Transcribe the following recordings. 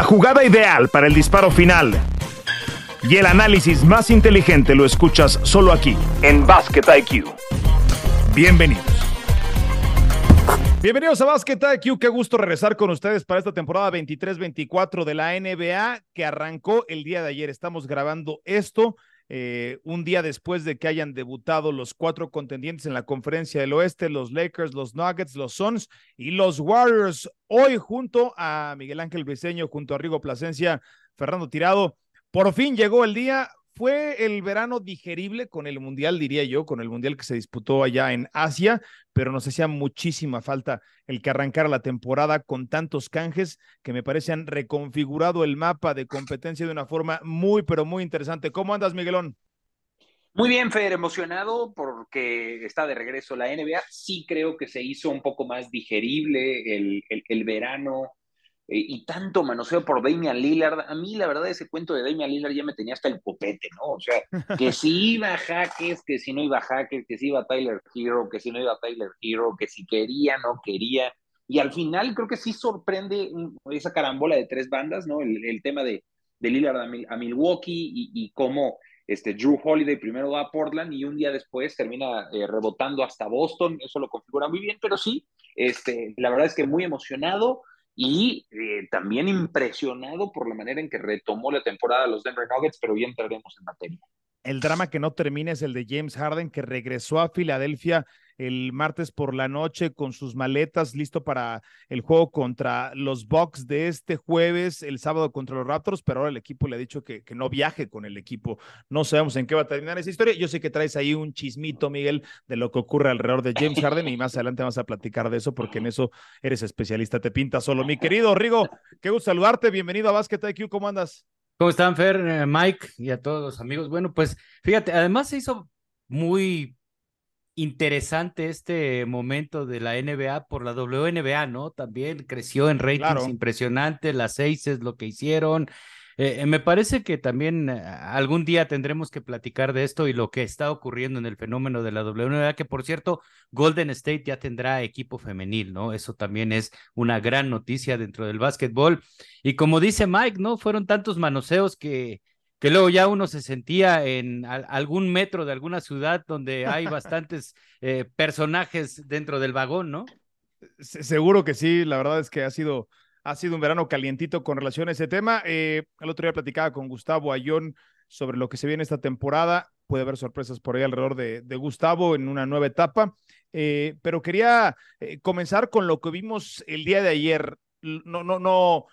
La jugada ideal para el disparo final y el análisis más inteligente lo escuchas solo aquí, en Basket IQ. Bienvenidos. Bienvenidos a Basket IQ. Qué gusto regresar con ustedes para esta temporada 23-24 de la NBA que arrancó el día de ayer. Estamos grabando esto eh, un día después de que hayan debutado los cuatro contendientes en la conferencia del oeste, los Lakers, los Nuggets, los Suns y los Warriors. Hoy junto a Miguel Ángel Briseño, junto a Rigo Plasencia, Fernando Tirado, por fin llegó el día. Fue el verano digerible con el Mundial, diría yo, con el Mundial que se disputó allá en Asia, pero nos hacía muchísima falta el que arrancara la temporada con tantos canjes que me parece han reconfigurado el mapa de competencia de una forma muy, pero muy interesante. ¿Cómo andas, Miguelón? Muy bien, Fer, emocionado porque está de regreso la NBA. Sí creo que se hizo un poco más digerible el, el, verano y tanto manoseo por Damian Lillard. A mí, la verdad, ese cuento de Damian Lillard ya me tenía hasta el copete, ¿no? O sea, que si iba a Jaques, que si no iba a Jaques, que si iba a Tyler Hero, que si no iba a Tyler Hero, que si quería, no quería. Y al final creo que sí sorprende esa carambola de tres bandas, ¿no? El, tema de, de Lillard a, Milwaukee y, y cómo este, Drew Holiday primero va a Portland y un día después termina eh, rebotando hasta Boston, eso lo configura muy bien, pero sí, este, la verdad es que muy emocionado, y eh, también impresionado por la manera en que retomó la temporada los Denver Nuggets, pero ya entraremos en materia. El drama que no termina es el de James Harden, que regresó a Filadelfia el martes por la noche con sus maletas listo para el juego contra los Bucks de este jueves, el sábado contra los Raptors, pero ahora el equipo le ha dicho que, que no viaje con el equipo. No sabemos en qué va a terminar esa historia. Yo sé que traes ahí un chismito, Miguel, de lo que ocurre alrededor de James Harden y más adelante vamos a platicar de eso porque en eso eres especialista, te pinta solo. Mi querido Rigo, qué gusto saludarte, bienvenido a Basket IQ, ¿cómo andas? ¿Cómo están, Fer, eh, Mike y a todos los amigos? Bueno, pues fíjate, además se hizo muy interesante este momento de la NBA por la WNBA, ¿no? También creció en ratings impresionantes, las seis es lo que hicieron. Eh, eh, me parece que también eh, algún día tendremos que platicar de esto y lo que está ocurriendo en el fenómeno de la WNBA, que por cierto, Golden State ya tendrá equipo femenil, ¿no? Eso también es una gran noticia dentro del básquetbol. Y como dice Mike, ¿no? Fueron tantos manoseos que que luego ya uno se sentía en algún metro de alguna ciudad donde hay bastantes eh, personajes dentro del vagón, ¿no? Seguro que sí, la verdad es que ha sido, ha sido un verano calientito con relación a ese tema. Eh, el otro día platicaba con Gustavo Ayón sobre lo que se viene esta temporada. Puede haber sorpresas por ahí alrededor de, Gustavo en una nueva etapa, eh, pero quería comenzar con lo que vimos el día de ayer. No, no, no,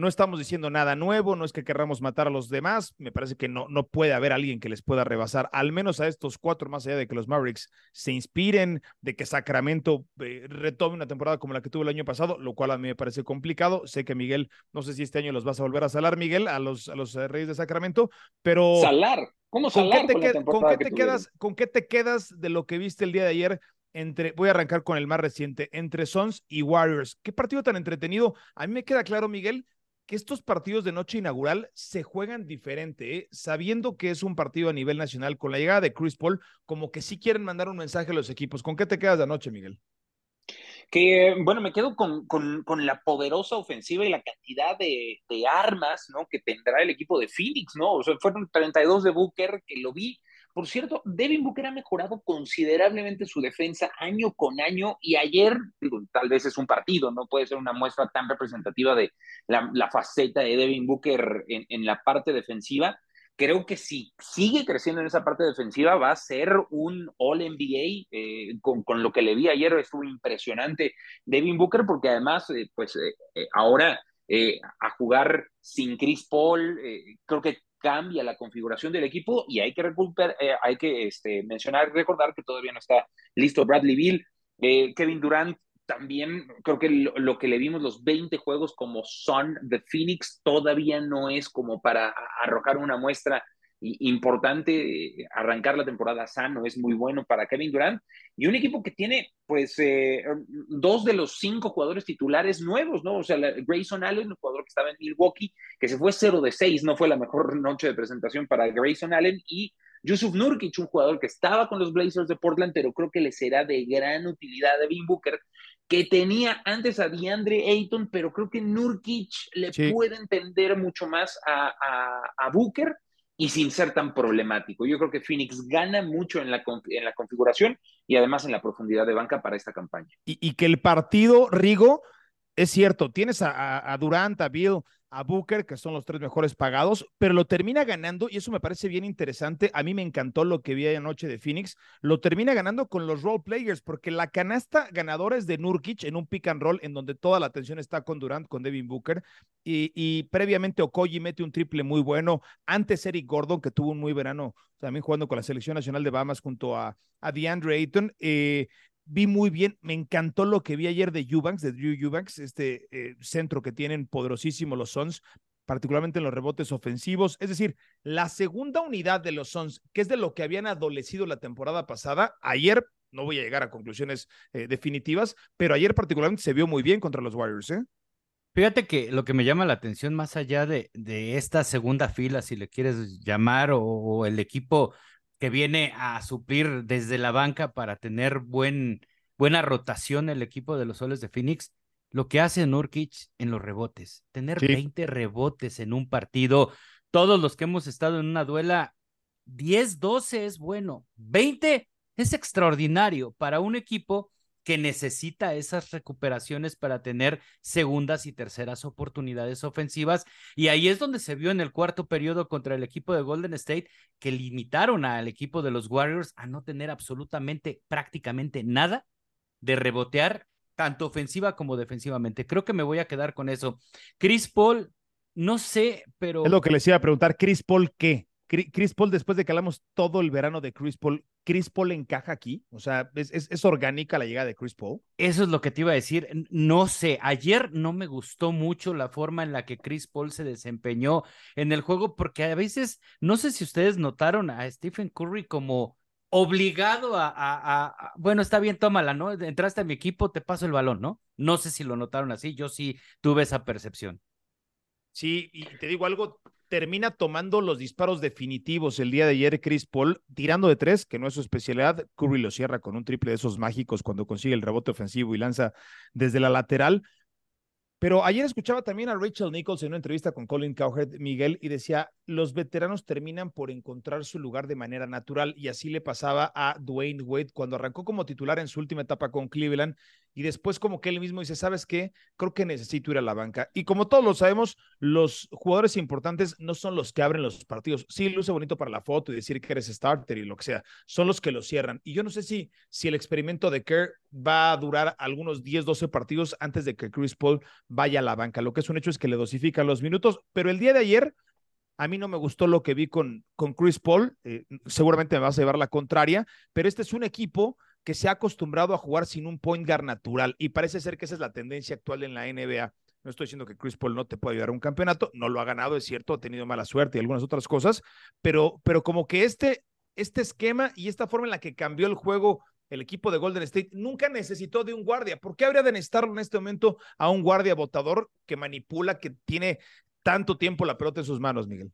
no estamos diciendo nada nuevo, no es que querramos matar a los demás, me parece que no, no puede haber alguien que les pueda rebasar, al menos a estos cuatro, más allá de que los Mavericks se inspiren, de que Sacramento eh, retome una temporada como la que tuvo el año pasado, lo cual a mí me parece complicado. Sé que Miguel, no sé si este año los vas a volver a salar, Miguel, a los, a los eh, Reyes de Sacramento, pero... Salar, ¿cómo salar? ¿Con qué te, ¿con qué te quedas, ¿Con qué te quedas de lo que viste el día de ayer? Entre, voy a arrancar con el más reciente, entre Suns y Warriors. Qué partido tan entretenido. A mí me queda claro, Miguel, que estos partidos de noche inaugural se juegan diferente, ¿eh? sabiendo que es un partido a nivel nacional, con la llegada de Chris Paul, como que sí quieren mandar un mensaje a los equipos. ¿Con qué te quedas de noche, Miguel? Que, bueno, me quedo con, con, con la poderosa ofensiva y la cantidad de, de, armas, ¿no? Que tendrá el equipo de Phoenix, ¿no? O sea, fueron 32 de Booker, que lo vi por cierto, Devin Booker ha mejorado considerablemente su defensa año con año y ayer, tal vez es un partido, no puede ser una muestra tan representativa de la, faceta de Devin Booker en, la parte defensiva. Creo que si sigue creciendo en esa parte defensiva va a ser un All-NBA. Eh, con, lo que le vi ayer estuvo impresionante Devin Booker porque además, eh, pues eh, ahora a jugar sin Chris Paul, creo que cambia la configuración del equipo y hay que recuperar, eh, hay que este, mencionar, recordar que todavía no está listo Bradley Bill, eh, Kevin Durant también creo que lo, que le vimos los 20 juegos como son de Phoenix todavía no es como para arrojar una muestra importante arrancar la temporada sano, es muy bueno para Kevin Durant y un equipo que tiene pues eh, dos de los cinco jugadores titulares nuevos, ¿no? O sea, Grayson Allen, un jugador que estaba en Milwaukee, que se fue 0 de 6, no fue la mejor noche de presentación para Grayson Allen y Yusuf Nurkic, un jugador que estaba con los Blazers de Portland, pero creo que le será de gran utilidad a Devin Booker, que tenía antes a DeAndre Ayton, pero creo que Nurkic le puede entender mucho más a, a, Booker y sin ser tan problemático. Yo creo que Phoenix gana mucho en la, en la configuración y además en la profundidad de banca para esta campaña. Y, que el partido, Rigo, es cierto, tienes a, a Durant, a Bill, a Booker, que son los tres mejores pagados, pero lo termina ganando, y eso me parece bien interesante. A mí me encantó lo que vi anoche de Phoenix. Lo termina ganando con los role players, porque la canasta ganadora es de Nurkic en un pick and roll, en donde toda la atención está con Durant, con Devin Booker. Y, previamente Okoye mete un triple muy bueno. Antes Eric Gordon, que tuvo un muy verano, también jugando con la selección nacional de Bahamas junto a, a DeAndre Ayton. Eh, vi muy bien, me encantó lo que vi ayer de Eubanks, de Drew Eubanks, este eh, centro que tienen poderosísimo los Suns, particularmente en los rebotes ofensivos. Es decir, la segunda unidad de los Suns, que es de lo que habían adolecido la temporada pasada, ayer, no voy a llegar a conclusiones eh, definitivas, pero ayer particularmente se vio muy bien contra los Warriors. ¿eh? Fíjate que lo que me llama la atención más allá de, de esta segunda fila, si le quieres llamar, o el equipo que viene a suplir desde la banca para tener buen, buena rotación el equipo de los soles de Phoenix, lo que hace Nurkic en los rebotes, tener 20 rebotes en un partido, todos los que hemos estado en una duela, 10, 12 es bueno, 20 es extraordinario para un equipo que necesita esas recuperaciones para tener segundas y terceras oportunidades ofensivas. Y ahí es donde se vio en el cuarto periodo contra el equipo de Golden State que limitaron al equipo de los Warriors a no tener absolutamente prácticamente nada de rebotear tanto ofensiva como defensivamente. Creo que me voy a quedar con eso. Chris Paul, no sé, pero... Es lo que les iba a preguntar, Chris Paul, ¿qué? Chris Paul, después de que hablamos todo el verano de Chris Paul, ¿Chris Paul encaja aquí? O sea, ¿es, es, orgánica la llegada de Chris Paul? Eso es lo que te iba a decir. No sé, ayer no me gustó mucho la forma en la que Chris Paul se desempeñó en el juego, porque a veces, no sé si ustedes notaron a Stephen Curry como obligado a, a, a, bueno, está bien, tómala, ¿no? Entraste a mi equipo, te paso el balón, ¿no? No sé si lo notaron así, yo sí tuve esa percepción. Sí, y te digo algo, termina tomando los disparos definitivos el día de ayer Chris Paul, tirando de tres, que no es su especialidad. Curry lo cierra con un triple de esos mágicos cuando consigue el rebote ofensivo y lanza desde la lateral. Pero ayer escuchaba también a Rachel Nichols en una entrevista con Colin Cowherd, Miguel, y decía, los veteranos terminan por encontrar su lugar de manera natural, y así le pasaba a Dwayne Wade cuando arrancó como titular en su última etapa con Cleveland, y después como que él mismo dice, ¿sabes qué? Creo que necesito ir a la banca. Y como todos lo sabemos, los jugadores importantes no son los que abren los partidos. Sí, luce bonito para la foto y decir que eres starter y lo que sea, son los que lo cierran. Y yo no sé si, si el experimento de Kerr va a durar algunos 10, 12 partidos antes de que Chris Paul vaya a la banca. Lo que es un hecho es que le dosifican los minutos, pero el día de ayer... A mí no me gustó lo que vi con, con Chris Paul. Eh, seguramente me vas a llevar la contraria, pero este es un equipo que se ha acostumbrado a jugar sin un point guard natural y parece ser que esa es la tendencia actual en la NBA. No estoy diciendo que Chris Paul no te pueda ayudar a un campeonato, no lo ha ganado, es cierto, ha tenido mala suerte y algunas otras cosas, pero, pero como que este, este esquema y esta forma en la que cambió el juego el equipo de Golden State nunca necesitó de un guardia. ¿Por qué habría de necesitarlo en este momento a un guardia votador que manipula, que tiene tanto tiempo la pelota en sus manos, Miguel?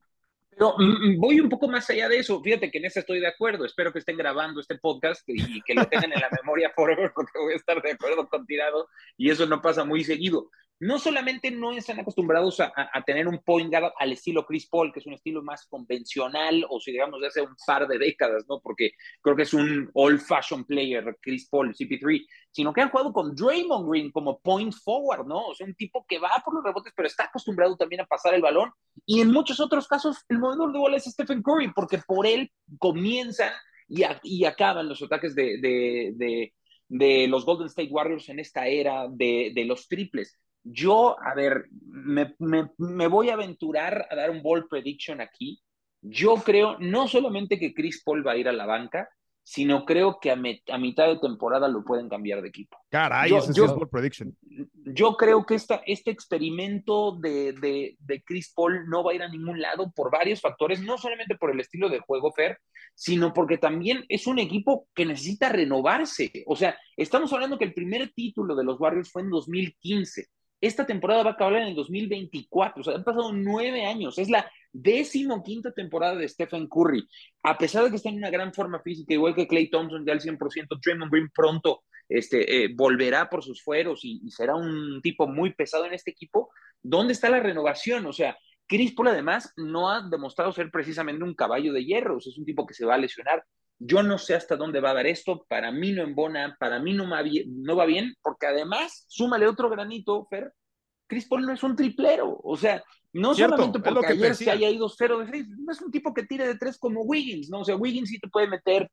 Pero mm, mm, voy un poco más allá de eso. Fíjate que en eso estoy de acuerdo. Espero que estén grabando este podcast y que lo tengan en la memoria forever, porque voy a estar de acuerdo con Tirado y eso no pasa muy seguido no solamente no están acostumbrados a, tener un point guard al estilo Chris Paul, que es un estilo más convencional, o si digamos de hace un par de décadas, ¿no? Porque creo que es un old fashion player, Chris Paul, CP3, sino que han jugado con Draymond Green como point forward, ¿no? O sea, un tipo que va por los rebotes, pero está acostumbrado también a pasar el balón. Y en muchos otros casos, el movedor de bola es Stephen Curry, porque por él comienzan y, y acaban los ataques de, de, de, los Golden State Warriors en esta era de, de los triples. Yo, a ver, me, me, voy a aventurar a dar un ball prediction aquí. Yo creo no solamente que Chris Paul va a ir a la banca, sino creo que a, mitad de temporada lo pueden cambiar de equipo. Caray, ese es ball prediction. Yo creo que esta, este experimento de, de, de, Chris Paul no va a ir a ningún lado por varios factores, no solamente por el estilo de juego, Fer, sino porque también es un equipo que necesita renovarse. O sea, estamos hablando que el primer título de los Warriors fue en 2015 esta temporada va a acabar en el 2024, o sea, han pasado nueve años, es la décimo quinta temporada de Stephen Curry, a pesar de que está en una gran forma física, igual que Clay Thompson ya al 100%, Draymond Green pronto este, eh, volverá por sus fueros y, será un tipo muy pesado en este equipo. ¿Dónde está la renovación? O sea, Chris Paul además no ha demostrado ser precisamente un caballo de hierro, es un tipo que se va a lesionar. Yo no sé hasta dónde va a dar esto, para mí no embona, para mí no, no va bien, porque además, súmale otro granito, Fer, Chris Paul no es un triplero, o sea, no solamente porque ayer se haya ido 0 de 6, no es un tipo que tire de 3 como Wiggins, ¿no? O sea, Wiggins sí te puede meter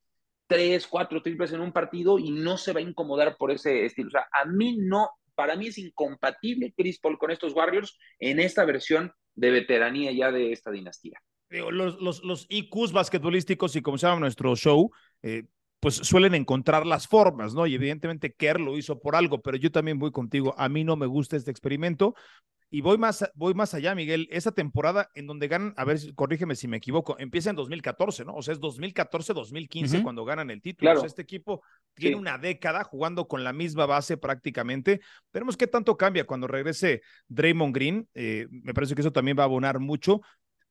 3, 4 triples en un partido y no se va a incomodar por ese estilo. O sea, a mí no, para mí es incompatible Chris Paul con estos Warriors en esta versión de veteranía ya de esta dinastía. Los, los, los IQs basquetbolísticos y como se llama nuestro show, eh, pues suelen encontrar las formas, ¿no? Y evidentemente Kerr lo hizo por algo, pero yo también voy contigo. A mí no me gusta este experimento. Y voy más, voy más allá, Miguel. Esa temporada en donde ganan, a ver, corrígeme si me equivoco, empieza en 2014, ¿no? O sea, es 2014-2015 cuando ganan el título. Claro. O sea, este equipo tiene una década jugando con la misma base prácticamente. Veremos qué tanto cambia cuando regrese Draymond Green. Eh, me parece que eso también va a abonar mucho.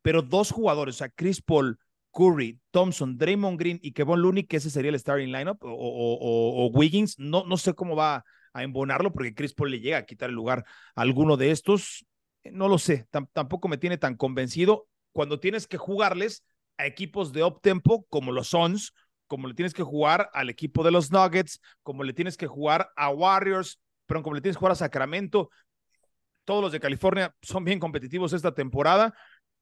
Pero dos jugadores, o sea, Chris Paul Curry, Thompson, Draymond Green y Kevon Looney, que ese sería el starting lineup, o, o, Wiggins, no, no sé cómo va a embonarlo porque Chris Paul le llega a quitar el lugar a alguno de estos. No lo sé, tampoco me tiene tan convencido cuando tienes que jugarles a equipos de up tempo como los Suns, como le tienes que jugar al equipo de los Nuggets, como le tienes que jugar a Warriors, pero como le tienes que jugar a Sacramento. Todos los de California son bien competitivos esta temporada.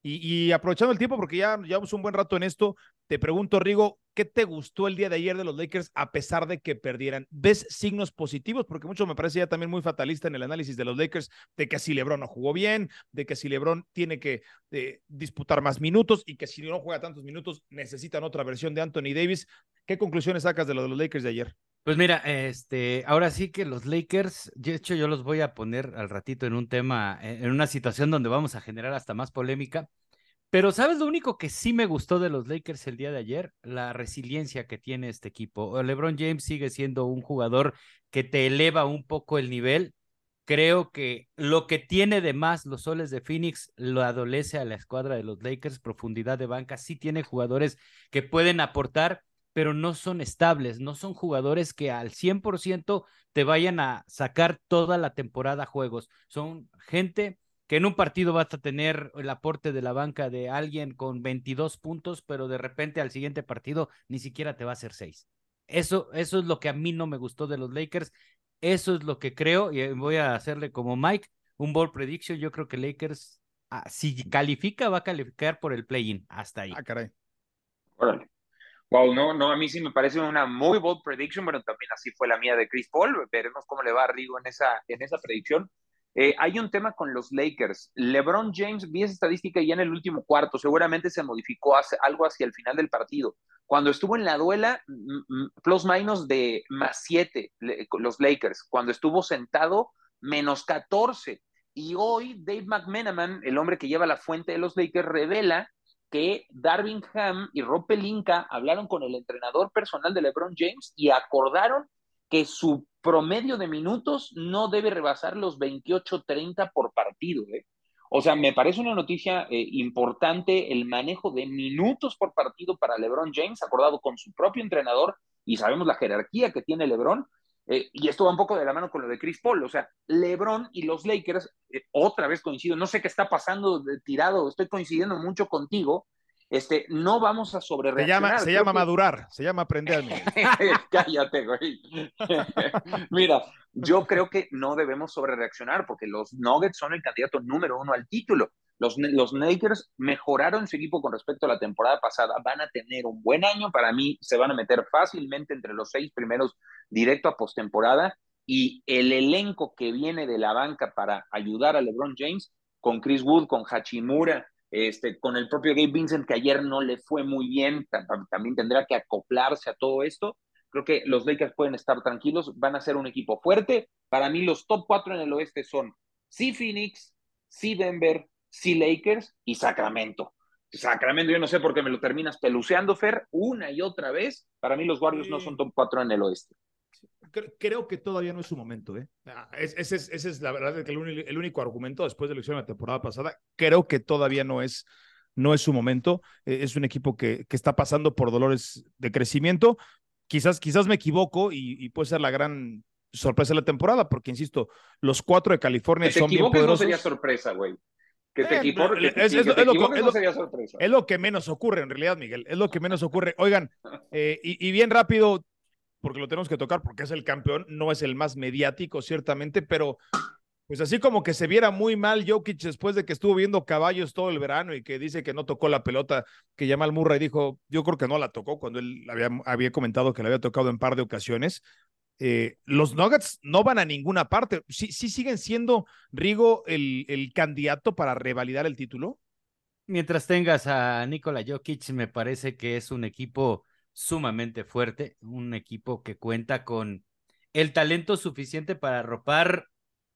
Y, aprovechando el tiempo, porque ya llevamos un buen rato en esto, te pregunto, Rigo, ¿qué te gustó el día de ayer de los Lakers a pesar de que perdieran? ¿Ves signos positivos? Porque mucho me parece ya también muy fatalista en el análisis de los Lakers, de que si LeBron no jugó bien, de que si LeBron tiene que eh, disputar más minutos y que si no juega tantos minutos necesitan otra versión de Anthony Davis. ¿Qué conclusiones sacas de lo de los Lakers de ayer? Pues mira, este, ahora sí que los Lakers, de hecho yo los voy a poner al ratito en un tema, en una situación donde vamos a generar hasta más polémica. Pero ¿sabes lo único que sí me gustó de los Lakers el día de ayer? La resiliencia que tiene este equipo. LeBron James sigue siendo un jugador que te eleva un poco el nivel. Creo que lo que tiene de más los soles de Phoenix lo adolece a la escuadra de los Lakers, profundidad de banca. Sí tiene jugadores que pueden aportar, pero no son estables, no son jugadores que al 100% te vayan a sacar toda la temporada juegos. Son gente que en un partido vas a tener el aporte de la banca de alguien con 22 puntos, pero de repente al siguiente partido ni siquiera te va a hacer 6. Eso, eso es lo que a mí no me gustó de los Lakers. Eso es lo que creo, y voy a hacerle como Mike, un ball prediction. Yo creo que Lakers, ah, si califica, va a calificar por el play-in. Hasta ahí. Ah, caray. Órale. Wow, no, no, a mí sí me parece una muy bold prediction, pero también así fue la mía de Chris Paul. Veremos cómo le va a Rigo en esa, en esa predicción. Eh, hay un tema con los Lakers. LeBron James, vi esa estadística ya en el último cuarto, seguramente se modificó hace, algo hacia el final del partido. Cuando estuvo en la duela, plus minus de más 7 los Lakers. Cuando estuvo sentado, menos 14. Y hoy Dave McMenaman, el hombre que lleva la fuente de los Lakers, revela que Darvin Ham y Rob Pelinka hablaron con el entrenador personal de LeBron James y acordaron que su promedio de minutos no debe rebasar los 28-30 por partido. ¿eh? O sea, me parece una noticia eh, importante el manejo de minutos por partido para LeBron James, acordado con su propio entrenador, y sabemos la jerarquía que tiene LeBron. Eh, y esto va un poco de la mano con lo de Chris Paul. O sea, LeBron y los Lakers, otra vez coincido, no sé qué está pasando de tirado, estoy coincidiendo mucho contigo, este, no vamos a sobre Se llama, se llama madurar, se llama aprender. Cállate, güey. Mira, yo creo que no debemos sobre reaccionar porque los Nuggets son el candidato número uno al título. Los, los Lakers mejoraron su equipo con respecto a la temporada pasada. Van a tener un buen año. Para mí, se van a meter fácilmente entre los seis primeros directo a postemporada. Y el elenco que viene de la banca para ayudar a LeBron James, con Chris Wood, con Hachimura, este, con el propio Gabe Vincent, que ayer no le fue muy bien, también tendrá que acoplarse a todo esto. Creo que los Lakers pueden estar tranquilos, van a ser un equipo fuerte. Para mí, los top cuatro en el oeste son sí Phoenix, sí Denver, sí Lakers y Sacramento. Sacramento, yo no sé por qué me lo terminas peluceando, Fer, una y otra vez. Para mí, los Warriors no son top cuatro en el oeste creo que todavía no es su momento. ¿eh? Ah, ese, es, la verdad que el, único argumento después de la elección de la temporada pasada. Creo que todavía no es, no es su momento. Eh, es un equipo que, que está pasando por dolores de crecimiento. quizás, quizás me equivoco y, puede ser la gran sorpresa de la temporada, porque insisto, los cuatro de California son bien poderosos. no sería sorpresa, güey. Que te, es, es, lo, que menos ocurre en realidad, Miguel. Es lo que menos ocurre. Oigan, eh, y, bien rápido, porque lo tenemos que tocar, porque es el campeón, no es el más mediático, ciertamente, pero pues así como que se viera muy mal Jokic después de que estuvo viendo caballos todo el verano y que dice que no tocó la pelota, que Jamal Murray dijo, yo creo que no la tocó cuando él había, había comentado que la había tocado en par de ocasiones. Eh, los Nuggets no van a ninguna parte. ¿Sí, sí siguen siendo, Rigo, el, el candidato para revalidar el título? Mientras tengas a Nikola Jokic, me parece que es un equipo sumamente fuerte, un equipo que cuenta con el talento suficiente para arropar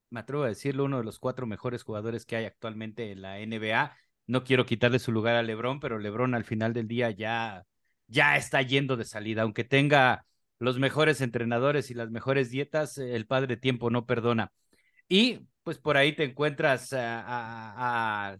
me atrevo a decirlo, uno de los cuatro mejores jugadores que hay actualmente en la NBA. No quiero quitarle su lugar a LeBron, pero LeBron al final del día ya, ya está yendo de salida. Aunque tenga los mejores entrenadores y las mejores dietas, el padre tiempo no perdona. Y pues por ahí te encuentras a, a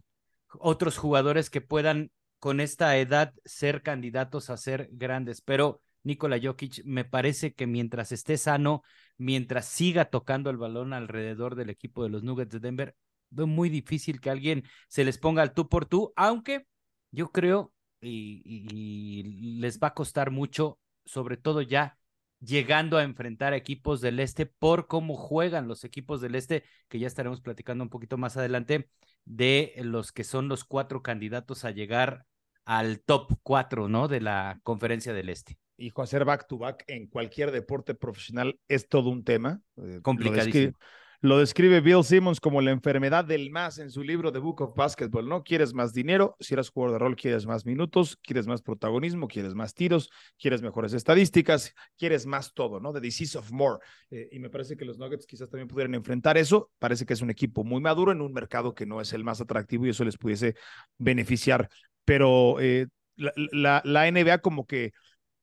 otros jugadores que puedan con esta edad ser candidatos a ser grandes, pero Nikola Jokic me parece que mientras esté sano, mientras siga tocando el balón alrededor del equipo de los Nuggets de Denver, veo muy difícil que alguien se les ponga al tú por tú, aunque yo creo y, les va a costar mucho, sobre todo ya llegando a enfrentar a equipos del este por cómo juegan los equipos del este, que ya estaremos platicando un poquito más adelante, de los que son los cuatro candidatos a llegar al top cuatro, ¿no? De la conferencia del este hijo, hacer back to back en cualquier deporte profesional es todo un tema. Eh, Complicadísimo. Lo describe, Bill Simmons como la enfermedad del más en su libro The Book of Basketball, ¿no? Quieres más dinero, si eres jugador de rol, quieres más minutos, quieres más protagonismo, quieres más tiros, quieres mejores estadísticas, quieres más todo, ¿no? The disease of more. Eh, y me parece que los Nuggets quizás también pudieran enfrentar eso. Parece que es un equipo muy maduro en un mercado que no es el más atractivo y eso les pudiese beneficiar. Pero eh, la, la NBA como que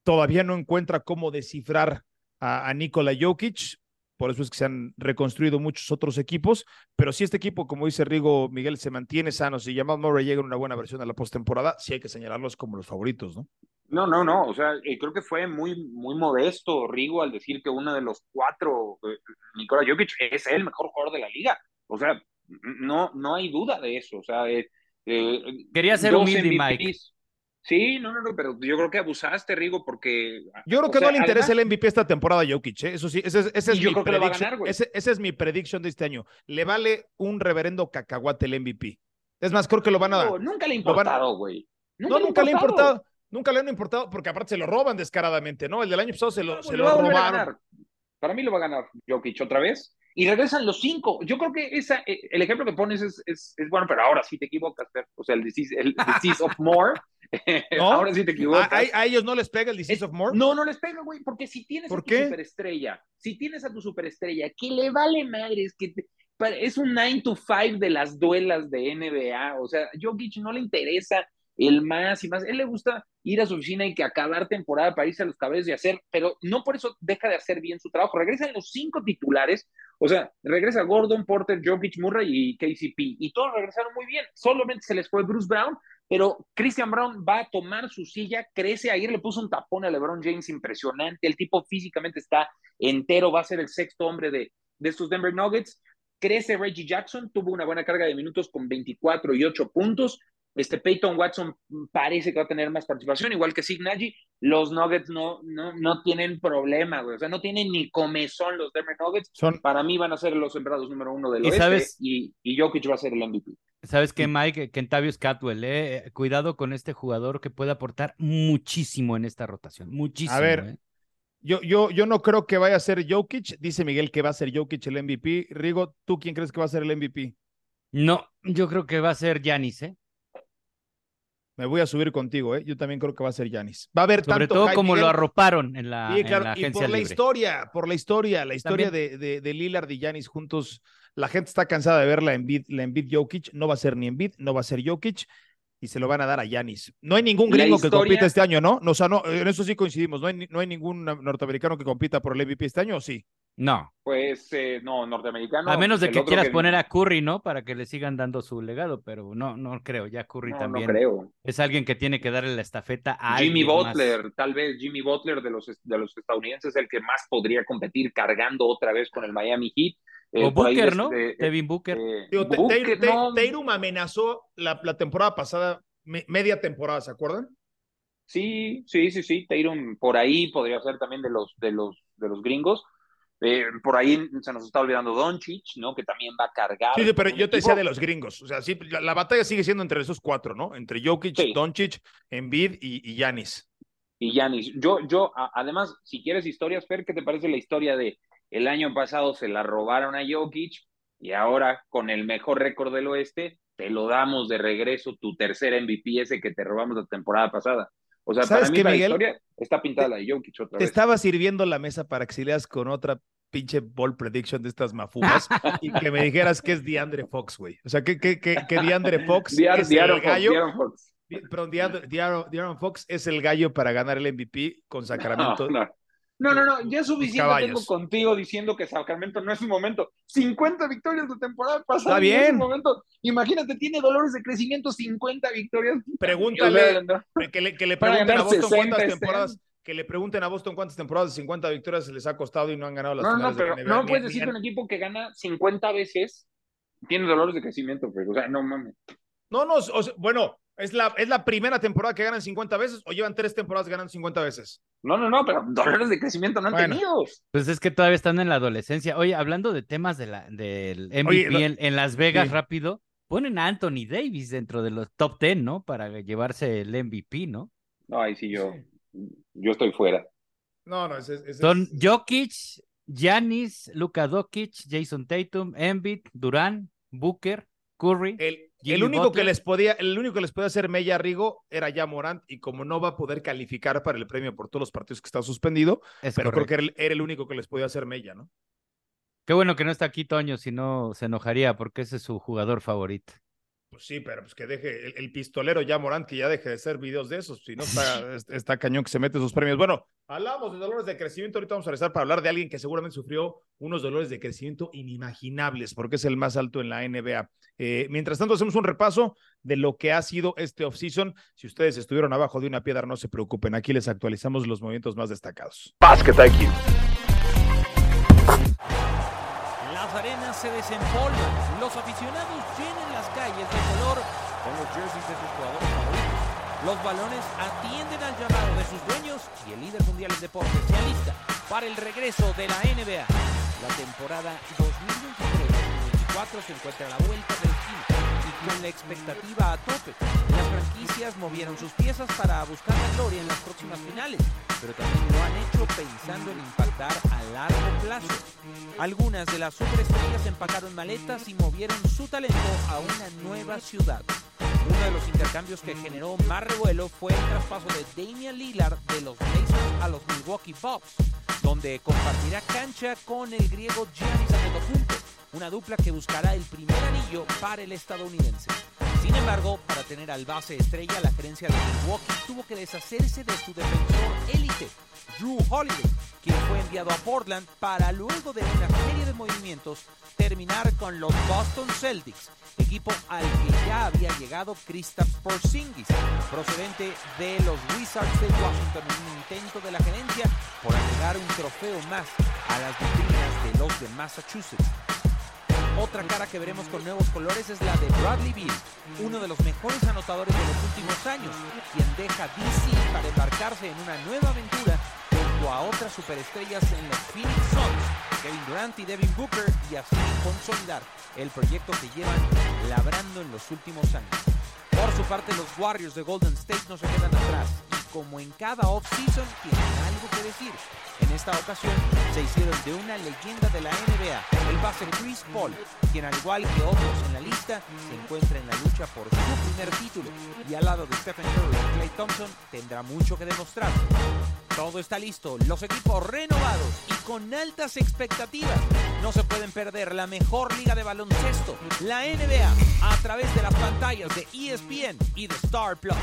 todavía no encuentra cómo descifrar a, Nikola Jokic, por eso es que se han reconstruido muchos otros equipos, pero si este equipo, como dice Rigo Miguel, se mantiene sano, si Jamal Murray llega en una buena versión a la postemporada, sí hay que señalarlos como los favoritos, ¿no? No, no, no, o sea, eh, creo que fue muy, muy modesto Rigo al decir que uno de los cuatro, eh, Nikola Jokic, es el mejor jugador de la liga, o sea, no, no hay duda de eso, o sea, eh, Quería ser humilde, Mike. Sí, no, no, no, pero yo creo que abusaste, Rigo, porque. Yo creo que no le interesa el MVP esta temporada a Jokic, ¿eh? eso sí, ese, es mi prediction. Ese, es mi prediction de este año. Le vale un reverendo cacahuate el MVP. Es más, creo que lo van a dar. nunca le ha importado, güey. No, nunca le ha importado. Nunca le han importado, porque aparte se lo roban descaradamente, ¿no? El del año pasado se lo, se lo, robaron. Para mí lo va a ganar Jokic otra vez y regresan los cinco. Yo creo que esa, eh, el ejemplo que pones es, es, bueno, pero ahora sí te equivocas, o sea, el disease, el disease of more. ahora sí te equivocas. ¿A, ellos no les pega el disease of more? No, no les pega, güey, porque si tienes a tu superestrella, si tienes a tu superestrella, que le vale madres, que es un 9 to 5 de las duelas de NBA, o sea, Jokic no le interesa el más y más. Él le gusta ir a su oficina y que acabar temporada para irse a los cabellos y hacer, pero no por eso deja de hacer bien su trabajo. Regresan los cinco titulares, o sea, regresa Gordon, Porter, Jokic, Murray y KCP, y todos regresaron muy bien. Solamente se les fue Bruce Brown, pero Christian Brown va a tomar su silla, crece, ayer le puso un tapón a LeBron James impresionante, el tipo físicamente está entero, va a ser el sexto hombre de, de estos Denver Nuggets. Crece Reggie Jackson, tuvo una buena carga de minutos con 24 y 8 puntos. Este Peyton Watson parece que va a tener más participación, igual que Signagy. Los Nuggets no, no, no tienen problema, güey. O sea, no tienen ni comezón los Denver Nuggets. Son... Para mí van a ser los sembrados número uno del ¿Y oeste sabes... y, y Jokic va a ser el MVP. ¿Sabes qué, Mike? Kentavious Catwell, eh? Cuidado con este jugador que puede aportar muchísimo en esta rotación. Muchísimo. A ver, eh. yo, yo, yo no creo que vaya a ser Jokic. Dice Miguel que va a ser Jokic el MVP. Rigo, ¿tú quién crees que va a ser el MVP? No, yo creo que va a ser Yanis, ¿eh? Me voy a subir contigo, ¿eh? Yo también creo que va a ser Yanis. Va a haber Sobre todo como lo arroparon en la, y por la historia, por la historia, la historia de, de, de, Lillard y Yanis juntos. La gente está cansada de ver la Embiid, la Jokic. No va a ser ni Embiid, no va a ser Jokic y se lo van a dar a Yanis. No hay ningún gringo que compita este año, ¿no? no, o sea, no, en eso sí coincidimos. No hay, no hay ningún norteamericano que compita por el MVP este año, ¿o sí? No. Pues eh, no, norteamericano. A menos de que quieras poner a Curry, ¿no? Para que le sigan dando su legado, pero no, no creo. Ya Curry no, también No creo. es alguien que tiene que darle la estafeta a Jimmy más. Butler, tal vez Jimmy Butler de los, de los estadounidenses, el que más podría competir cargando otra vez con el Miami Heat. Eh, O Booker, de- ¿no? Booker. eh, Digo, Booker, no. Tatum amenazó la, la temporada pasada, me- media temporada, ¿se acuerdan? Sí, sí, sí, sí. Tatum por ahí podría ser también de los, de los, de los gringos. Eh, por ahí se nos está olvidando Doncic, ¿no? Que también va a cargar. Sí, sí, pero yo te decía de los gringos. O sea, sí, la, la batalla sigue siendo entre esos cuatro, ¿no? Entre Jokic, Sí. Doncic, Embiid y, y Giannis. y Yanis. Yo, yo, a- además, si quieres historias, Fer, ¿qué te parece la historia de el año pasado se la robaron a Jokic y ahora con el mejor récord del oeste te lo damos de regreso tu tercer MVP ese que te robamos la temporada pasada? O sea, ¿Sabes para mí la Miguel? historia está pintada la de Jokic otra Te estaba sirviendo la mesa para que leas con otra pinche ball prediction de estas mafumas y que me dijeras que es DeAndre Fox, güey. O sea, que, que, que, que DeAndre Fox es el Fox, gallo. De'Aaron Fox. Perdón, De'Aaron Fox es el gallo para ganar el MVP con Sacramento. No, no. No, no, no, ya es suficiente tengo contigo diciendo que Sacramento no es su momento. 50 victorias la temporada Está pasada. no es su bien. momento. Imagínate, tiene dolores de crecimiento, 50 victorias. Pregúntale, que le, que le Para pregunten a Boston 60 cuántas este temporadas, que le pregunten a Boston cuántas temporadas de 50 victorias les ha costado y no han ganado las No, no, pero de NBA. no puedes decir que un equipo que gana 50 veces tiene dolores de crecimiento, pues. O sea, no mames. No, no, o sea, bueno, es la, es la primera temporada que ganan 50 veces o llevan tres temporadas ganando 50 veces. No, no, no, pero dolores de crecimiento no han Bueno. tenido. Pues es que todavía están en la adolescencia. Oye, hablando de temas de la, del MVP Oye, en, en Las Vegas Sí. rápido, ponen a Anthony Davis dentro de los top 10, ¿no? Para llevarse el MVP, ¿no? No, ahí sí yo, yo estoy fuera. No, no, ese, ese Son es- Jokic, Giannis, Luka Doncic, Jason Tatum, Embiid, Durán, Booker, Curry. El, Jimmy el único Butler. que les podía, el único que les podía hacer Mella Rigo era ya Morant, y como no va a poder calificar para el premio por todos los partidos que está suspendido, Es pero creo que era el, era el único que les podía hacer Mella, ¿no? Qué bueno que no está aquí Toño, si no se enojaría porque ese es su jugador favorito. Pues sí, pero pues que deje el, el pistolero ya Morant, que ya deje de hacer videos de esos, si no está, es- está cañón que se mete esos premios. Bueno, hablamos de dolores de crecimiento, ahorita vamos a regresar para hablar de alguien que seguramente sufrió unos dolores de crecimiento inimaginables, porque es el más alto en la NBA. Eh, mientras tanto, hacemos un repaso de lo que ha sido este offseason. Si ustedes estuvieron abajo de una piedra, no se preocupen, aquí les actualizamos los movimientos más destacados. Basket IQ. Se desempolvan, los aficionados llenan las calles de color con los jerseys de sus jugadores favoritos. Los balones atienden al llamado de sus dueños y el líder mundial en deportes se alista para el regreso de la NBA. La temporada 2023-2024 se encuentra a la vuelta del con la expectativa a tope. Las franquicias movieron sus piezas para buscar la gloria en las próximas finales, pero también lo han hecho pensando en impactar a largo plazo. Algunas de las superestrellas empacaron maletas y movieron su talento a una nueva ciudad. Uno de los intercambios que generó más revuelo fue el traspaso de Damian Lillard de los Blazers a los Milwaukee Bucks, donde compartirá cancha con el griego Giannis Antetokounmpo, una dupla que buscará el primer anillo para el estadounidense. Sin embargo, para tener al base estrella, la gerencia de Milwaukee tuvo que deshacerse de su defensor élite, Drew Holiday, quien fue enviado a Portland para luego de una serie de movimientos terminar con los Boston Celtics, equipo al que ya había llegado Kristaps Porzingis, procedente de los Wizards de Washington un intento de la gerencia por agregar un trofeo más a las vitrinas de los de Massachusetts. Otra cara que veremos con nuevos colores es la de Bradley Beal, uno de los mejores anotadores de los últimos años, quien deja DC para embarcarse en una nueva aventura junto a otras superestrellas en los Phoenix Suns, Kevin Durant y Devin Booker, y así consolidar el proyecto que llevan labrando en los últimos años. Por su parte, los Warriors de Golden State no se quedan atrás como en cada off-season tienen algo que decir. En esta ocasión se hicieron de una leyenda de la NBA, el base Chris Paul, quien al igual que otros en la lista se encuentra en la lucha por su primer título y al lado de Stephen Curry y Klay Thompson tendrá mucho que demostrar. Todo está listo, los equipos renovados y con altas expectativas. No se pueden perder la mejor liga de baloncesto, la NBA, a través de las pantallas de ESPN y de Star Plus.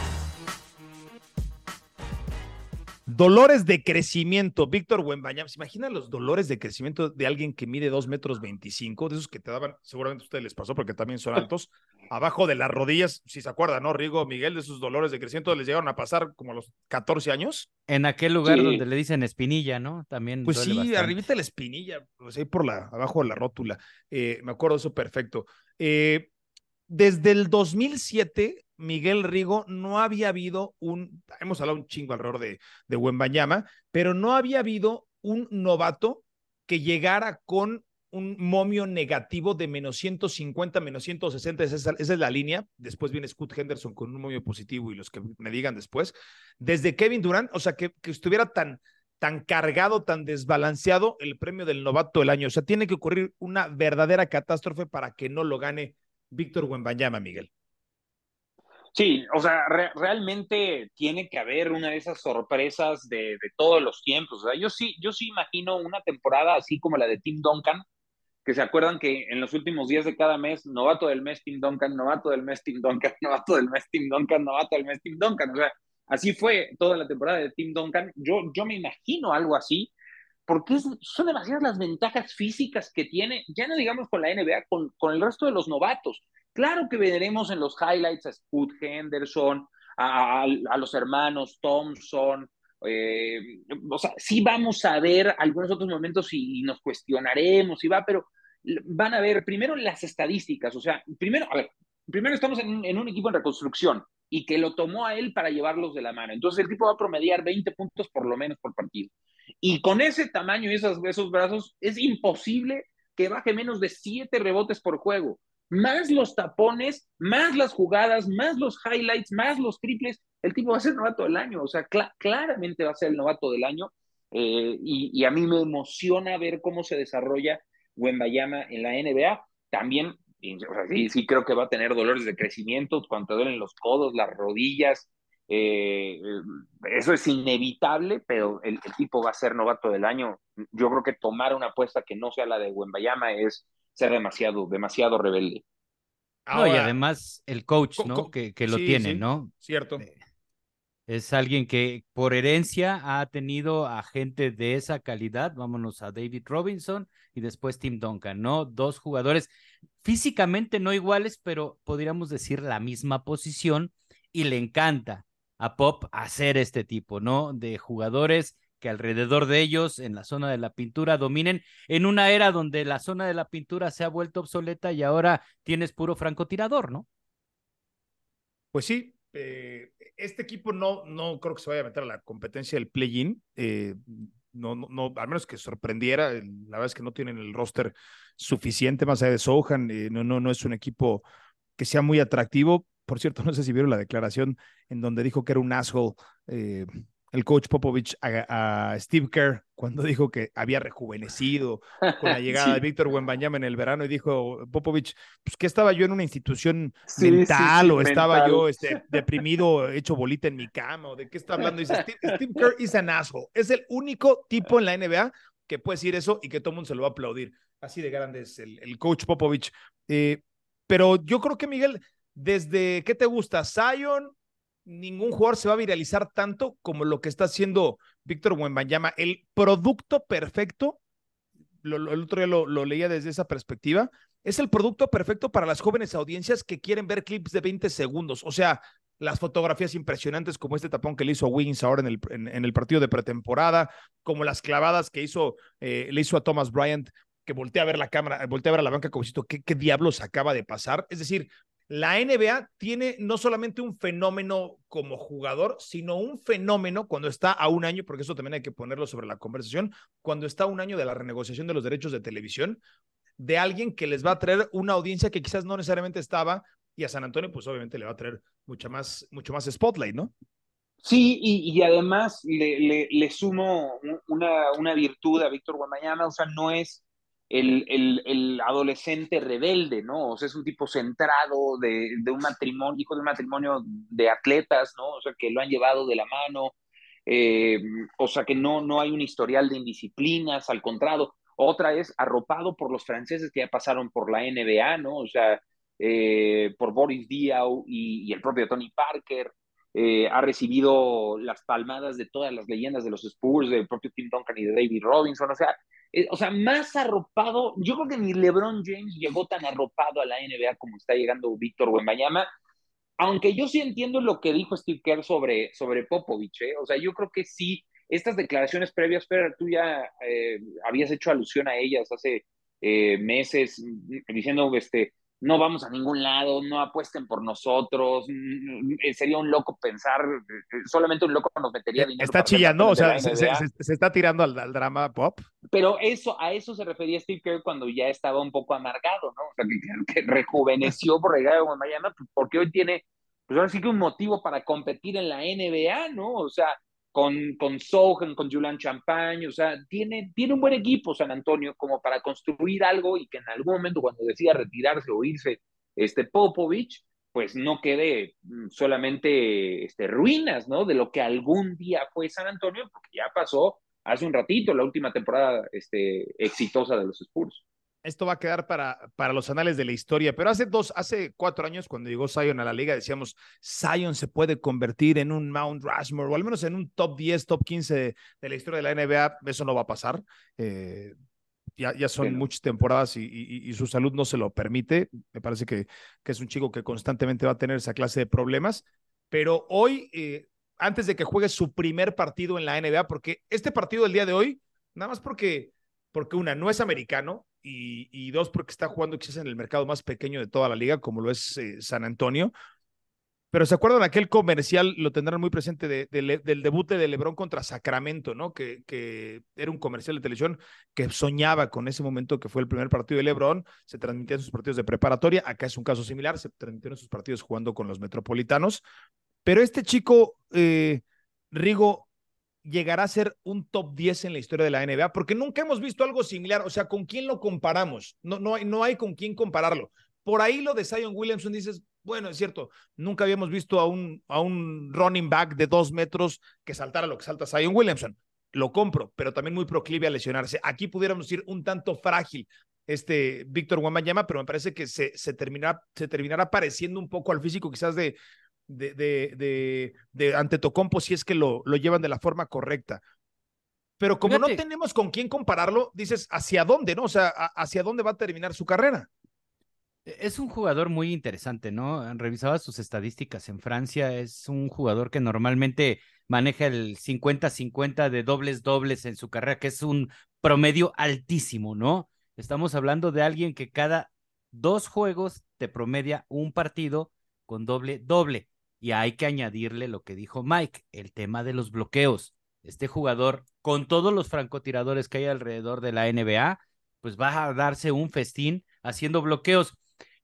Dolores de crecimiento, Víctor Wembanyama. ¿Se imaginan los dolores de crecimiento de alguien que mide 2 metros 25? De esos que te daban, seguramente a ustedes les pasó porque también son altos, abajo de las rodillas, si se acuerdan, ¿no? Rigo, Miguel, de esos dolores de crecimiento les llegaron a pasar como a los 14 años. En aquel lugar donde le dicen espinilla, ¿no? También. Pues sí, arribita la espinilla, pues ahí por la, abajo de la rótula. Eh, me acuerdo de eso perfecto. Eh, desde el 2007 Miguel Rigo, no había habido un, hemos hablado un chingo alrededor de, de pero no había habido un novato que llegara con un momio negativo de menos 150, menos 160, esa, es la línea. Después viene Scott Henderson con un momio positivo y los que me digan después. Desde Kevin Durant, o sea, que, que estuviera tan, tan cargado, tan desbalanceado el premio del novato del año. O sea, tiene que ocurrir una verdadera catástrofe para que no lo gane Víctor Wembanyama, Miguel. Sí, o sea, realmente tiene que haber una de esas sorpresas de, todos los tiempos. O sea, yo sí, yo sí imagino una temporada así como la de Tim Duncan, que se acuerdan que en los últimos días de cada mes, novato del mes Tim Duncan, novato del mes Tim Duncan, novato del mes Tim Duncan, novato del mes Tim Duncan. O sea, así fue toda la temporada de Tim Duncan. Yo, yo me imagino algo así, porque son demasiadas las ventajas físicas que tiene, ya no digamos con la NBA, con, con el resto de los novatos. Claro que veremos en los highlights a Scott Henderson, a, los hermanos Thompson, eh, o sea, sí vamos a ver algunos otros momentos y, nos cuestionaremos y va, pero van a ver primero las estadísticas, o sea, primero, a ver, primero estamos en, en, un equipo en reconstrucción y que lo tomó a él para llevarlos de la mano. Entonces el tipo va a promediar 20 puntos por lo menos por partido. Y con ese tamaño y esos, esos brazos es imposible que baje menos de 7 rebotes por juego más los tapones, más las jugadas, más los highlights, más los triples, el tipo va a ser novato del año, o sea, claramente va a ser el novato del año eh, y, a mí me emociona ver cómo se desarrolla Wembayama en la NBA. También, sí, sí creo que va a tener dolores de crecimiento cuando duelen los codos, las rodillas, eh, eso es inevitable, pero el, el, tipo va a ser novato del año. Yo creo que tomar una apuesta que no sea la de Wembayama es ser demasiado, demasiado rebelde. no, y además el coach, ¿no? que, que, lo tiene, ¿no? Cierto. Eh, es alguien que por herencia ha tenido a gente de esa calidad. Vámonos a David Robinson y después Tim Duncan, ¿no? Dos jugadores físicamente no iguales, pero podríamos decir la misma posición y le encanta a Pop hacer este tipo, ¿no? De jugadores que alrededor de ellos, en la zona de la pintura, dominen en una era donde la zona de la pintura se ha vuelto obsoleta y ahora tienes puro francotirador, ¿no? Pues sí, eh, este equipo no, no creo que se vaya a meter a la competencia del play-in. Eh, no, no, al menos que sorprendiera. La verdad es que no tienen el roster suficiente más allá de Sohan. Eh, no, no, no es un equipo que sea muy atractivo. Por cierto, no sé si vieron la declaración en donde dijo que era un asshole el coach Popovich a, Steve Kerr cuando dijo que había rejuvenecido con la llegada de Víctor Wembanyama en el verano y dijo Popovich, pues que estaba yo en una institución mental o estaba yo este, deprimido, hecho bolita en mi cama o de qué está hablando. Dice, Steve, Kerr is an asshole. Es el único tipo en la NBA que puede decir eso y que todo el mundo se lo va a aplaudir. Así de grande es el, coach Popovich. Eh, pero yo creo que Miguel, desde, ¿qué te gusta? Zion, ningún jugador se va a viralizar tanto como lo que está haciendo Víctor Wembanyama. El producto perfecto, el otro día lo, leía desde esa perspectiva, es el producto perfecto para las jóvenes audiencias que quieren ver clips de 20 segundos. O sea, las fotografías impresionantes como este tapón que le hizo Wiggins ahora en el, en, el partido de pretemporada, como las clavadas que eh, le hizo a Thomas Bryant, que voltea a ver la cámara, voltea a ver a la banca como si ¿qué, qué diablos acaba de pasar? Es decir, la NBA tiene no solamente un fenómeno como jugador, sino un fenómeno cuando está a un año, porque eso también hay que ponerlo sobre la conversación, cuando está a un año de la renegociación de los derechos de televisión, de alguien que les va a traer una audiencia que quizás no necesariamente estaba, y a San Antonio, pues obviamente le va a traer mucha más, mucho más spotlight, ¿no? Sí, y, además le, sumo una, una virtud a Víctor Guamayama, o sea, no es el, el, adolescente rebelde, ¿no? O sea, es un tipo centrado de, de, un matrimonio, hijo de un matrimonio de atletas, ¿no? O sea, que lo han llevado de la mano, eh, o sea, que no, no hay un historial de indisciplinas, al contrario. Otra es arropado por los franceses que ya pasaron por la NBA, ¿no? O sea, eh, por Boris Diaw y, y, el propio Tony Parker. eh, ha recibido las palmadas de todas las leyendas de los Spurs, del propio Tim Duncan y de David Robinson, o sea, eh, o sea, más arropado, yo creo que ni LeBron James llegó tan arropado a la NBA como está llegando Víctor Wembanyama, aunque yo sí entiendo lo que dijo Steve Kerr sobre, sobre Popovich, ¿eh? o sea, yo creo que sí, estas declaraciones previas, pero tú ya eh, habías hecho alusión a ellas hace meses, diciendo, este, no vamos a ningún lado, no apuesten por nosotros, mm, mm, sería un loco pensar, eh, solamente un loco nos metería dinero. Está chillando, o sea, se, está tirando al, drama pop. Pero eso, a eso se refería Steve Kerr cuando ya estaba un poco amargado, ¿no? O sea, que, rejuveneció por llegar a Miami, pues, porque hoy tiene, pues ahora sí que un motivo para competir en la NBA, ¿no? O sea, con, con Sohan, con Julian Champagne, o sea, tiene, tiene un buen equipo San Antonio como para construir algo y que en algún momento cuando decida retirarse o irse este Popovich, pues no quede mm, solamente este, ruinas, ¿no? De lo que algún día fue San Antonio, porque ya pasó hace un ratito la última temporada este, exitosa de los Spurs esto va a quedar para, para los anales de la historia, pero hace dos, hace cuatro años cuando llegó Zion a la liga decíamos, Zion se puede convertir en un Mount Rushmore o al menos en un top 10, top 15 de, la historia de la NBA, eso no va a pasar. Eh, ya, ya, son muchas temporadas y, su salud no se lo permite. Me parece que, que, es un chico que constantemente va a tener esa clase de problemas. Pero hoy, eh, antes de que juegue su primer partido en la NBA, porque este partido del día de hoy, nada más porque, porque una, no es americano, y, dos, porque está jugando quizás en el mercado más pequeño de toda la liga, como lo es eh, San Antonio. Pero ¿se acuerdan aquel comercial? Lo tendrán muy presente del debut de Lebron contra Sacramento, ¿no? Que, que, era un comercial de televisión que soñaba con ese momento que fue el primer partido de Lebron. Se transmitían sus partidos de preparatoria. Acá es un caso similar. Se transmitieron sus partidos jugando con los metropolitanos. Pero este chico, eh, Rigo, llegará a ser un top 10 en la historia de la NBA, porque nunca hemos visto algo similar. O sea, ¿con quién lo comparamos? No, no, hay, no hay con quién compararlo. Por ahí lo de Zion Williamson dices, bueno, es cierto, nunca habíamos visto a un, a un running back de dos metros que saltara lo que salta Zion Williamson. Lo compro, pero también muy proclive a lesionarse. Aquí pudiéramos decir un tanto frágil este Víctor Wembanyama, pero me parece que se, se, terminará, se terminará pareciendo un poco al físico quizás de, de, de, de, de Antetokounmpo si es que lo, lo llevan de la forma correcta. Pero como no tenemos con quién compararlo, dices, ¿hacia dónde, no? O sea, ¿hacia dónde va a terminar su carrera? E, es un jugador muy interesante, ¿no? Revisaba sus estadísticas en Francia, es un jugador que normalmente maneja el 50-50 de dobles dobles en su carrera, que es un promedio altísimo, ¿no? Estamos hablando de alguien que cada dos juegos te promedia un partido con doble doble. Y hay que añadirle lo que dijo Mike, el tema de los bloqueos. Este jugador, con todos los francotiradores que hay alrededor de la NBA, pues va a darse un festín haciendo bloqueos.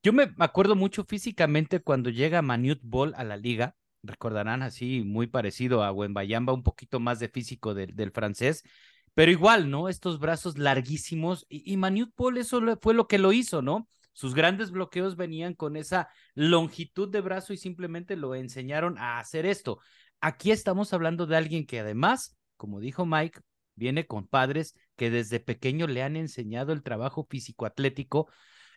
Yo me acuerdo mucho físicamente cuando llega Manute Ball a la liga, recordarán así, muy parecido a Wembayamba, un poquito más de físico del francés, pero igual, ¿no? Estos brazos larguísimos y, Manute Ball eso fue lo que lo hizo, ¿no? Sus grandes bloqueos venían con esa longitud de brazo y simplemente lo enseñaron a hacer esto. Aquí estamos hablando de alguien que además, como dijo Mike, viene con padres que desde pequeño le han enseñado el trabajo físico-atlético.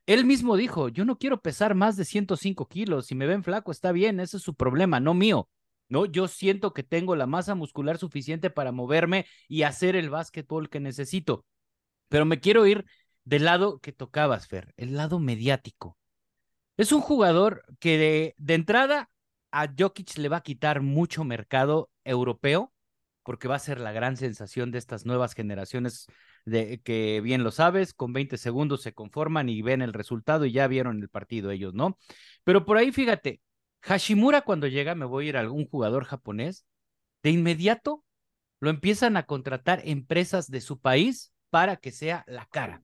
Él mismo dijo, yo no quiero pesar más de 105 kilos, si me ven flaco está bien, ese es su problema, no mío. ¿no? Yo siento que tengo la masa muscular suficiente para moverme y hacer el básquetbol que necesito. Pero me quiero ir del lado que tocabas, Fer, el lado mediático. Es un jugador que de, entrada a Jokic le va a quitar mucho mercado europeo, porque va a ser la gran sensación de estas nuevas generaciones de que bien lo sabes, con 20 segundos se conforman y ven el resultado y ya vieron el partido ellos, ¿no? Pero por ahí fíjate, Hashimura cuando llega, me voy a ir a algún jugador japonés, de inmediato lo empiezan a contratar empresas de su país para que sea la cara.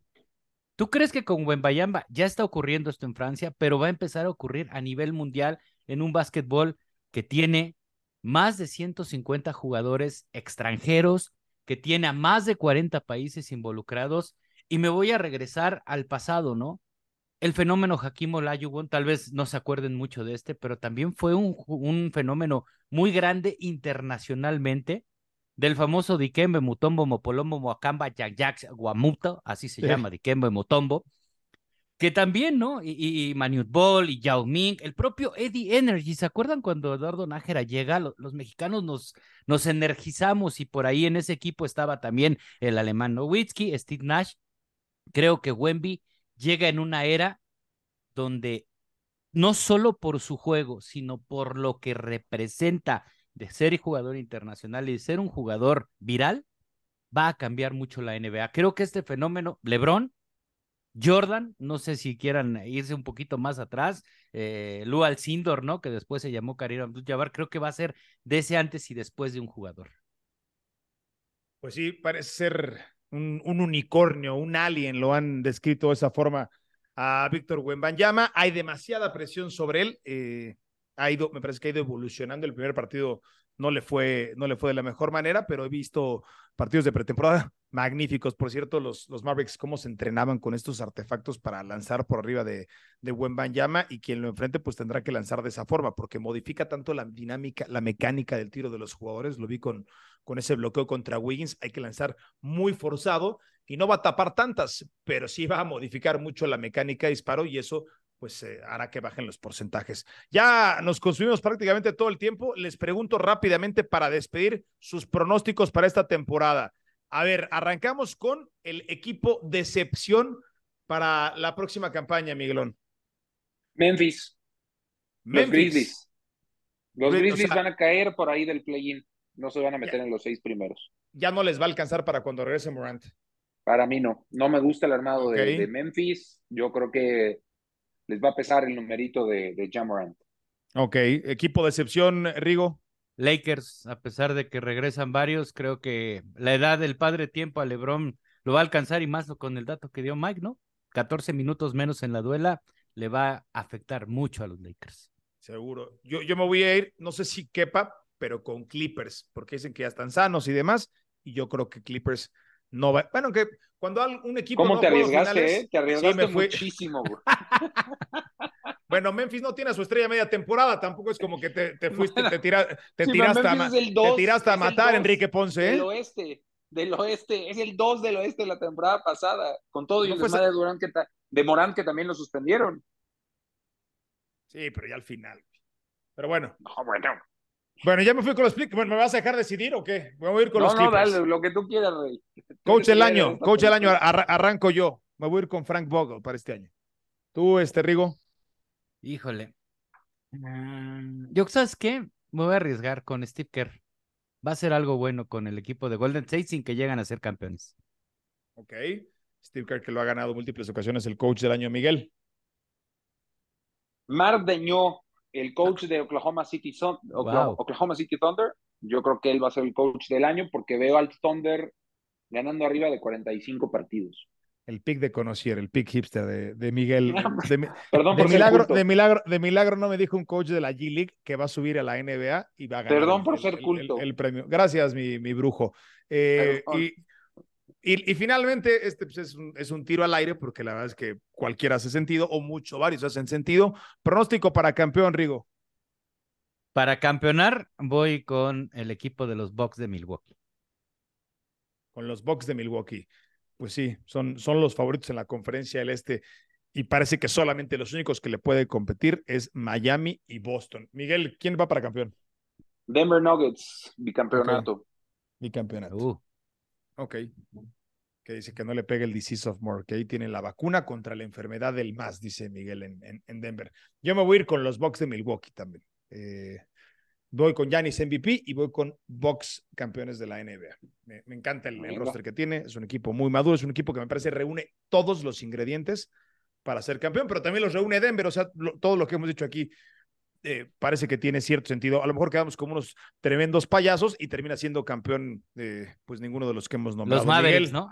¿Tú crees que con Wembayamba ya está ocurriendo esto en Francia, pero va a empezar a ocurrir a nivel mundial en un básquetbol que tiene más de 150 jugadores extranjeros, que tiene a más de 40 países involucrados? Y me voy a regresar al pasado, ¿no? El fenómeno Hakim Olajuwon, tal vez no se acuerden mucho de este, pero también fue un, un fenómeno muy grande internacionalmente del famoso Dikembe Mutombo Mopolombo Moacamba Yayax Guamuto, así se llama Dikembe Mutombo, que también, ¿no? Y, y Manute Ball y Yao Ming, el propio Eddie Energy, ¿se acuerdan cuando Eduardo Nájera llega? Los, los, mexicanos nos, nos energizamos y por ahí en ese equipo estaba también el alemán Nowitzki, Steve Nash. Creo que Wemby llega en una era donde no solo por su juego, sino por lo que representa de ser jugador internacional y de ser un jugador viral, va a cambiar mucho la NBA. Creo que este fenómeno, LeBron, Jordan, no sé si quieran irse un poquito más atrás, eh, Lu Alcindor, ¿no? Que después se llamó Karim Abdul-Jabbar, creo que va a ser de ese antes y después de un jugador. Pues sí, parece ser un, un unicornio, un alien, lo han descrito de esa forma a Víctor Wembanyama. Hay demasiada presión sobre él. Eh, ha ido, me parece que ha ido evolucionando. El primer partido no le fue, no le fue de la mejor manera, pero he visto partidos de pretemporada magníficos. Por cierto, los, los Mavericks, cómo se entrenaban con estos artefactos para lanzar por arriba de, de Wembanyama y quien lo enfrente, pues tendrá que lanzar de esa forma, porque modifica tanto la dinámica, la mecánica del tiro de los jugadores. Lo vi con, con ese bloqueo contra Wiggins. Hay que lanzar muy forzado y no va a tapar tantas, pero sí va a modificar mucho la mecánica de disparo y eso pues eh, hará que bajen los porcentajes. Ya nos consumimos prácticamente todo el tiempo. Les pregunto rápidamente para despedir sus pronósticos para esta temporada. A ver, arrancamos con el equipo decepción para la próxima campaña, Miguelón. Memphis. Los Grizzlies. Los Grizzlies van a caer por ahí del play-in. No se van a meter en los seis primeros. Ya no les va a alcanzar para cuando regrese Morant. Para mí no. No me gusta el armado okay. de, de, Memphis. Yo creo que les va a pesar el numerito de, de Jamorant. Ok, equipo de excepción, Rigo. Lakers, a pesar de que regresan varios, creo que la edad del padre tiempo a LeBron lo va a alcanzar y más con el dato que dio Mike, ¿no? 14 minutos menos en la duela le va a afectar mucho a los Lakers. Seguro. Yo, yo me voy a ir, no sé si quepa, pero con Clippers, porque dicen que ya están sanos y demás, y yo creo que Clippers no va. Bueno, que cuando un equipo. ¿Cómo no te arriesgaste, finales, eh? Te arriesgaste sí, me fui... muchísimo, güey. bueno, Memphis no tiene a su estrella media temporada, tampoco es como que te, te fuiste, te, tira, te sí, tiraste, a, dos, te tiraste a matar, Enrique Ponce. ¿eh? Del oeste, del oeste, es el 2 del oeste de la temporada pasada, con todo y no el de Durán que de Morán que también lo suspendieron. Sí, pero ya al final. Pero bueno. No, bueno. Bueno, ya me fui con los Clippers. Bueno, ¿Me vas a dejar decidir o qué? Voy a ir con no, los Clippers. No, dale, lo que tú quieras, Rey. Coach del año, coach del año, ar arranco yo. Me voy a ir con Frank Vogel para este año. ¿Tú, este Rigo? Híjole. Um, yo, ¿sabes qué? Me voy a arriesgar con Steve Kerr. Va a ser algo bueno con el equipo de Golden State sin que lleguen a ser campeones. Ok. Steve Kerr que lo ha ganado múltiples ocasiones el coach del año, Miguel. Mar Deñó, el coach de Oklahoma City, Son Oklahoma, wow. Oklahoma City Thunder. Yo creo que él va a ser el coach del año porque veo al Thunder ganando arriba de 45 partidos. El pick de conocier, el pick hipster de, de Miguel. De, Perdón de por milagro, de, milagro, de milagro no me dijo un coach de la G-League que va a subir a la NBA y va a ganar Perdón por el, ser culto. El, el, premio. Gracias, mi, mi brujo. Eh, y, y, y, finalmente, este pues, es, un, es, un, tiro al aire porque la verdad es que cualquiera hace sentido o mucho, varios hacen sentido. Pronóstico para campeón, Rigo. Para campeonar, voy con el equipo de los Bucks de Milwaukee. Con los Bucks de Milwaukee. Pues sí, son, son los favoritos en la conferencia del Este y parece que solamente los únicos que le puede competir es Miami y Boston. Miguel, ¿quién va para campeón? Denver Nuggets, bicampeonato. Okay. Bicampeonato. Uh. Ok. Que dice que no le pegue el disease of more, que ahí tiene la vacuna contra la enfermedad del más, dice Miguel en, en, en Denver. Yo me voy a ir con los Bucks de Milwaukee también. Eh, voy con Giannis MVP y voy con Bucks campeones de la NBA. Me, me encanta el, el, roster que tiene, es un equipo muy maduro, es un equipo que me parece reúne todos los ingredientes para ser campeón, pero también los reúne Denver, o sea, lo, todo lo que hemos dicho aquí eh, parece que tiene cierto sentido. A lo mejor quedamos como unos tremendos payasos y termina siendo campeón, eh, pues ninguno de los que hemos nombrado. Los Mavericks, ¿no?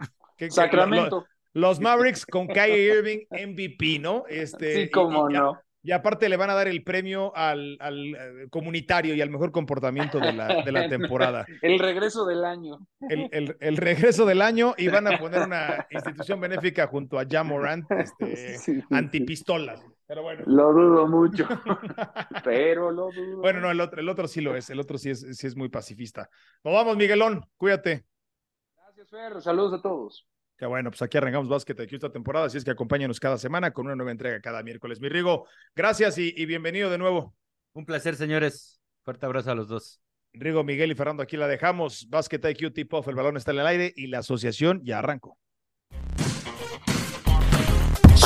Sacramento. Lo, lo, los Mavericks con Kyrie Irving MVP, ¿no? Este, sí, cómo y, y, no. Y aparte le van a dar el premio al, al comunitario y al mejor comportamiento de la, de la temporada. el regreso del año. El, el, el, regreso del año y van a poner una institución benéfica junto a Jamorant, este, sí, sí, antipistolas. Sí. Pero bueno. Lo dudo mucho. pero lo dudo. Bueno, no, el otro, el otro sí lo es. El otro sí es, sí es muy pacifista. Nos vamos, Miguelón. Cuídate. Gracias, Fer. Saludos a todos. Qué bueno, pues aquí arrancamos Básquet aquí esta temporada, así es que acompáñanos cada semana con una nueva entrega cada miércoles. Mi Rigo, gracias y, y bienvenido de nuevo. Un placer, señores. Fuerte abrazo a los dos. Rigo, Miguel y Fernando, aquí la dejamos. Basket IQ Tip Off, el balón está en el aire y la asociación ya arrancó.